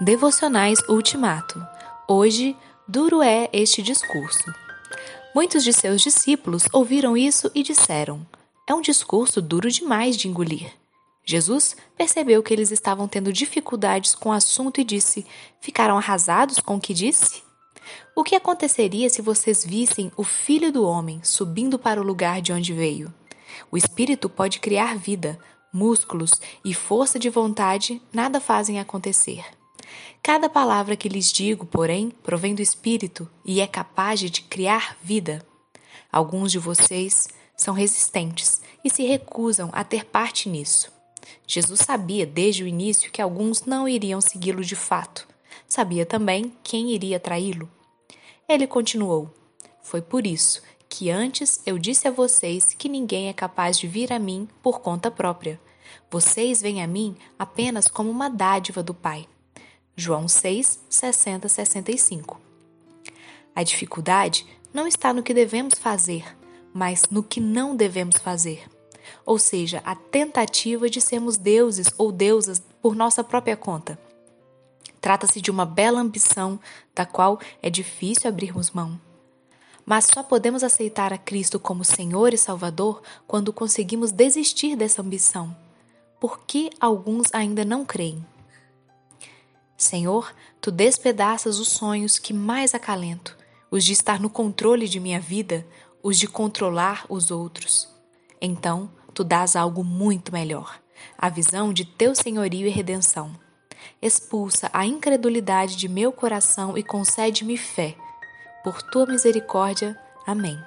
Devocionais Ultimato. Hoje, duro é este discurso. Muitos de seus discípulos ouviram isso e disseram: É um discurso duro demais de engolir. Jesus percebeu que eles estavam tendo dificuldades com o assunto e disse: Ficaram arrasados com o que disse? O que aconteceria se vocês vissem o Filho do Homem subindo para o lugar de onde veio? O Espírito pode criar vida, músculos e força de vontade nada fazem acontecer. Cada palavra que lhes digo, porém, provém do Espírito e é capaz de criar vida. Alguns de vocês são resistentes e se recusam a ter parte nisso. Jesus sabia desde o início que alguns não iriam segui-lo de fato. Sabia também quem iria traí-lo. Ele continuou: Foi por isso que antes eu disse a vocês que ninguém é capaz de vir a mim por conta própria. Vocês vêm a mim apenas como uma dádiva do Pai. João 6, 60, 65. A dificuldade não está no que devemos fazer, mas no que não devemos fazer. Ou seja, a tentativa de sermos deuses ou deusas por nossa própria conta. Trata-se de uma bela ambição da qual é difícil abrirmos mão. Mas só podemos aceitar a Cristo como Senhor e Salvador quando conseguimos desistir dessa ambição. Por que alguns ainda não creem? Senhor, tu despedaças os sonhos que mais acalento, os de estar no controle de minha vida, os de controlar os outros. Então, tu dás algo muito melhor, a visão de teu senhorio e redenção. Expulsa a incredulidade de meu coração e concede-me fé. Por tua misericórdia. Amém.